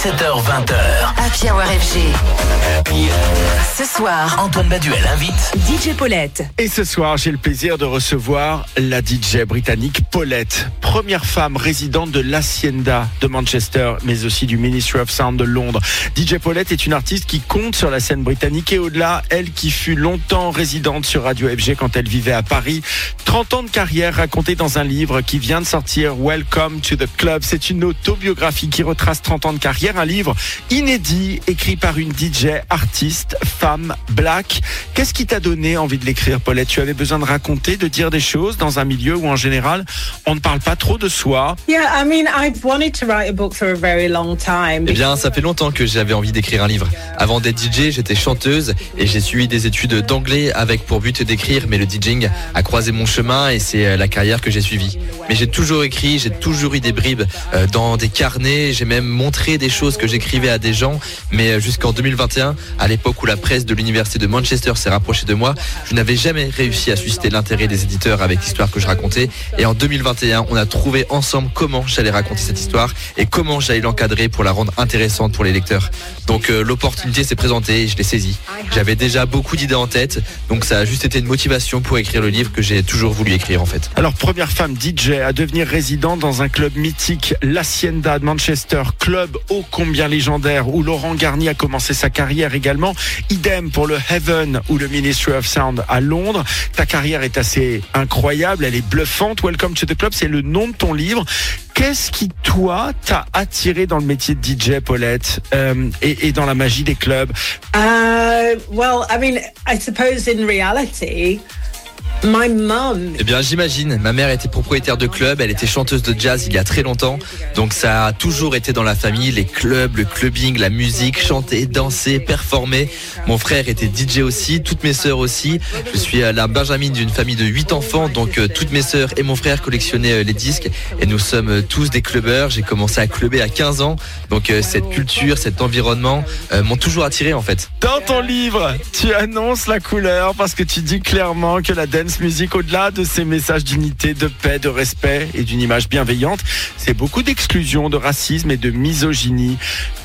17h20h. Happy Hour FG. Ce soir, Antoine Baduel invite DJ Paulette. Et ce soir, j'ai le plaisir de recevoir la DJ britannique Paulette, première femme résidente de l'Hacienda de Manchester, mais aussi du Ministry of Sound de Londres. DJ Paulette est une artiste qui compte sur la scène britannique et au-delà, elle qui fut longtemps résidente sur Radio FG quand elle vivait à Paris. 30 ans de carrière racontée dans un livre qui vient de sortir, Welcome to the Club. C'est une autobiographie qui retrace 30 ans de carrière, un livre inédit écrit par une DJ artiste, femme, black. Qu'est-ce qui t'a donné envie de l'écrire, Paulette? Tu avais besoin de raconter, de dire des choses dans un milieu où en général on ne parle pas trop de soi. Yeah, I mean, I've wanted to write a book for a very long time. Eh bien, ça fait longtemps que j'avais envie d'écrire un livre. Avant d'être DJ, j'étais chanteuse et j'ai suivi des études d'anglais avec pour but d'écrire, mais le DJing a croisé mon chemin et c'est euh, la carrière que j'ai suivie. Mais j'ai toujours écrit, j'ai toujours eu des bribes euh, dans des carnets, j'ai même montré des choses que j'écrivais à des gens, mais euh, jusqu'en 2021, à l'époque où la presse de l'université de Manchester s'est rapprochée de moi, je n'avais jamais réussi à susciter l'intérêt des éditeurs avec l'histoire que je racontais. Et en 2021, on a trouvé ensemble comment j'allais raconter cette histoire et comment j'allais l'encadrer pour la rendre intéressante pour les lecteurs. Donc euh, l'opportunité s'est présentée et je l'ai saisie. J'avais déjà beaucoup d'idées en tête, donc ça a juste été une motivation pour écrire le livre que j'ai toujours voulu écrire en fait. Alors, première femme DJ à devenir résidente dans un club mythique, l'Hacienda de Manchester, club ô combien légendaire où Laurent Garnier a commencé sa carrière également. Idem pour le Heaven ou le Ministry of Sound à Londres. Ta carrière est assez incroyable, elle est bluffante. Welcome to the club, c'est le nom de ton livre. Qu'est-ce qui, toi, t'a attiré dans le métier de DJ, Paulette, euh, et, dans la magie des clubs? Uh, well, I mean, I suppose in reality, my mum. Eh bien, j'imagine. Ma mère était propriétaire de club. Elle était chanteuse de jazz il y a très longtemps. Donc, ça a toujours été dans la famille. Les clubs, le clubbing, la musique, chanter, danser, performer. Mon frère était DJ aussi. Toutes mes sœurs aussi. Je suis euh, la Benjamin d'une famille de 8 enfants. Donc, euh, toutes mes sœurs et mon frère collectionnaient euh, les disques. Et nous sommes tous des clubbers. J'ai commencé à clubber à 15 ans. Donc, cette culture, cet environnement euh, m'ont toujours attiré, en fait. Dans ton livre, tu annonces la couleur parce que tu dis clairement que la dance music, au-delà de ces messages d'unité, de paix, de respect et d'une image bienveillante, c'est beaucoup d'exclusion, de racisme et de misogynie.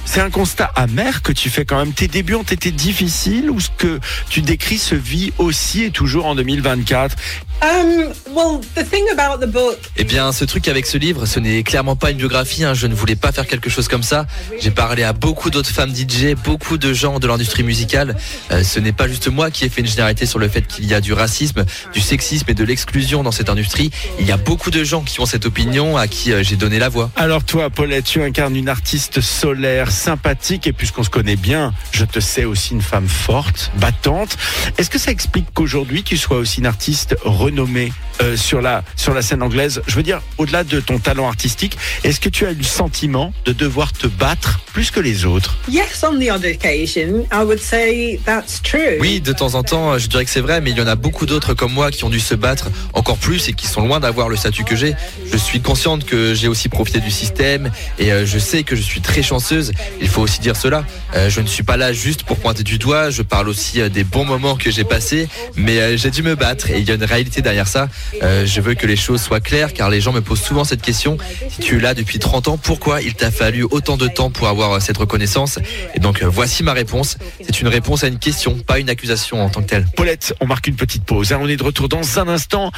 C'est un constat amer que tu fais quand même. Tes débuts ont été difficiles ou ce que tu décris se vit aussi et toujours en 2024 Um, well, the thing about the book. Eh bien, ce truc avec ce livre, ce n'est clairement pas une biographie. hein. Je ne voulais pas faire quelque chose comme ça. J'ai parlé à beaucoup d'autres femmes DJ, beaucoup de gens de l'industrie musicale. Euh, ce n'est pas juste moi qui ai fait une généralité sur le fait qu'il y a du racisme, du sexisme et de l'exclusion dans cette industrie. Il y a beaucoup de gens qui ont cette opinion, à qui euh, j'ai donné la voix. Alors toi, Paulette, tu incarnes une artiste solaire, sympathique, et puisqu'on se connaît bien, je te sais aussi une femme forte, battante. Est-ce que ça explique qu'aujourd'hui, tu sois aussi une artiste renommée euh, sur, la, sur la scène anglaise Je veux dire, au-delà de ton talent artistique, est-ce que tu as eu le sentiment de devoir te battre plus que les autres? Yes, on the occasion, I would say that's true. Oui, de temps en temps, je dirais que c'est vrai, mais il y en a beaucoup d'autres comme moi qui ont dû se battre encore plus et qui sont loin d'avoir le statut que j'ai. Je suis consciente que j'ai aussi profité du système et euh, je sais que je suis très chanceuse. Il faut aussi dire cela. Euh, je ne suis pas là juste pour pointer du doigt. Je parle aussi des bons moments que j'ai passés, mais j'ai dû me battre et il y a une réalité derrière ça. Euh, je veux que les choses soient claires car les gens me posent souvent cette question. Si tu es là depuis 30 ans, pourquoi il t'a fallu autant de temps pour avoir euh, cette reconnaissance? Et donc euh, voici ma réponse. C'est une réponse à une question, pas une accusation en tant que telle. Paulette, on marque une petite pause. hein. On est de retour dans un instant.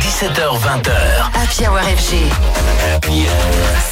17h20h. Happy Hour FG.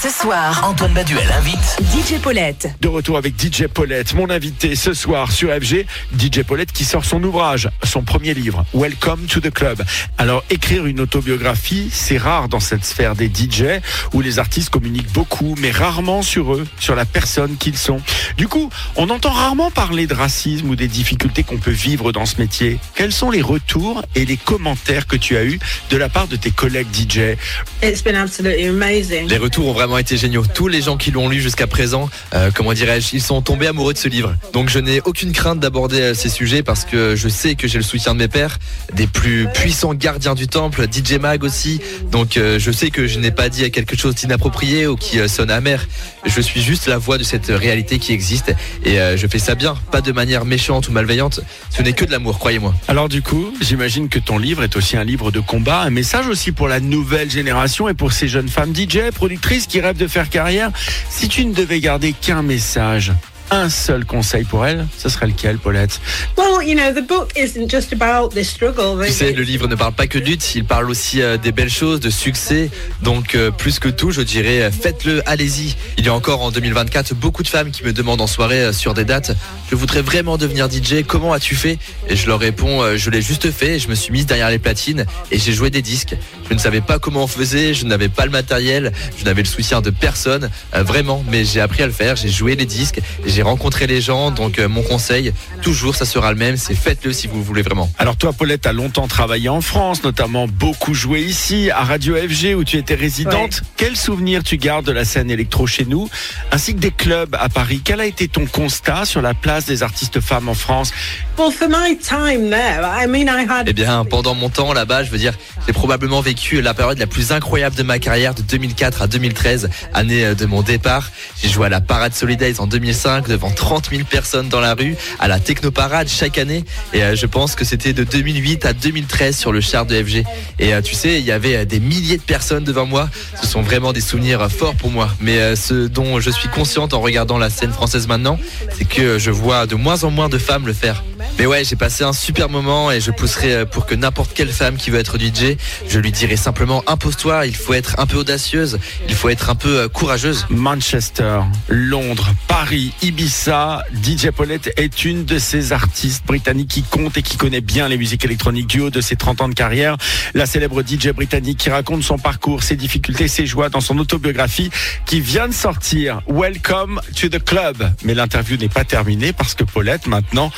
Ce soir, Antoine Baduel invite DJ Paulette. De retour avec DJ Paulette, mon invité ce soir sur FG, DJ Paulette qui sort son ouvrage, son premier livre, Welcome to the Club. Alors écrire une autobiographie, c'est rare dans cette sphère des DJ où les artistes communiquent beaucoup, mais rarement sur eux, sur la personne qu'ils sont. Du coup, on entend rarement parler de racisme ou des difficultés qu'on peut vivre dans ce métier. Quels sont les retours et les commentaires que tu as eus de la part de tes collègues DJ It's been absolutely amazing. Les retours ont vraiment été géniaux. Tous les gens qui l'ont lu jusqu'à présent, euh, comment dirais-je, ils sont tombés amoureux de ce livre. Donc je n'ai aucune crainte d'aborder euh, ces sujets parce que je sais que j'ai le soutien de mes pairs, des plus puissants gardiens du temple, DJ Mag aussi. Donc euh, je sais que je n'ai pas dit quelque chose d'inapproprié ou qui euh, sonne amer. Je suis juste la voix de cette réalité qui existe et euh, je fais ça bien, pas de manière méchante ou malveillante. Ce n'est que de l'amour, croyez-moi. Alors du coup, j'imagine que ton livre est aussi un livre de combat, un message aussi pour la nouvelle génération et pour ces jeunes femmes DJ, productrices qui rêvent de faire carrière. Si tu ne devais garder qu'un message, un seul conseil pour elles, ce serait lequel, Paulette? Well, you know, the book isn't just about this struggle. Tu sais, le livre ne parle pas que de lutte, il parle aussi euh, des belles choses, de succès. Donc, euh, plus que tout, je dirais, euh, faites-le, allez-y. Il y a encore en 2024 beaucoup de femmes qui me demandent en soirée euh, sur des dates, je voudrais vraiment devenir DJ, comment as-tu fait? Et je leur réponds, euh, je l'ai juste fait, je me suis mise derrière les platines et j'ai joué des disques. Je ne savais pas comment on faisait, je n'avais pas le matériel, je n'avais le soutien de personne, euh, vraiment, mais j'ai appris à le faire, j'ai joué les disques, j'ai rencontré les gens, donc euh, mon conseil, toujours ça sera le même, c'est faites-le si vous voulez vraiment. Alors toi, Paulette, as longtemps travaillé en France, notamment beaucoup joué ici, à Radio FG, où tu étais résidente. Quel souvenir tu gardes de la scène électro chez nous, ainsi que des clubs à Paris? Quel a été ton constat sur la place des artistes femmes en France? Well, for my time there, I mean, I had. Eh bien, pendant mon temps là-bas, je veux dire, j'ai probablement vécu la période la plus incroyable de ma carrière de 2004 à 2013, année euh, de mon départ. J'ai joué à la Parade Solidays en 2005 devant 30 000 personnes dans la rue, à la Technoparade chaque année. Et euh, je pense que c'était de 2008 à 2013 sur le char de FG. Et euh, tu sais, il y avait euh, des milliers de personnes devant moi. Ce sont vraiment des souvenirs forts pour moi. Mais ce dont je suis consciente en regardant la scène française maintenant, c'est que je vois de moins en moins de femmes le faire. Mais ouais, j'ai passé un super moment et je pousserai euh, pour que n'importe quelle femme qui veut être DJ, je lui dirai simplement impose-toi, il faut être un peu audacieuse, il faut être un peu euh, courageuse. Manchester, Londres, Paris, Ibiza, DJ Paulette est une de ces artistes britanniques qui compte et qui connaît bien les musiques électroniques du haut de ses 30 ans de carrière. La célèbre DJ britannique qui raconte son parcours, ses difficultés, ses joies dans son autobiographie qui vient de sortir. Welcome to the club. Mais l'interview n'est pas terminée parce que Paulette maintenant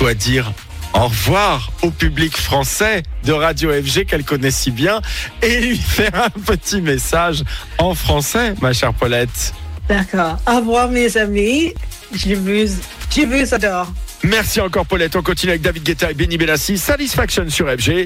doit dire au revoir au public français de Radio FG qu'elle connaît si bien et lui faire un petit message en français, ma chère Paulette. D'accord. Au revoir, mes amis. Je vous, je vous adore. Merci encore Paulette. On continue avec David Guetta et Benny Benassi. Satisfaction sur FG.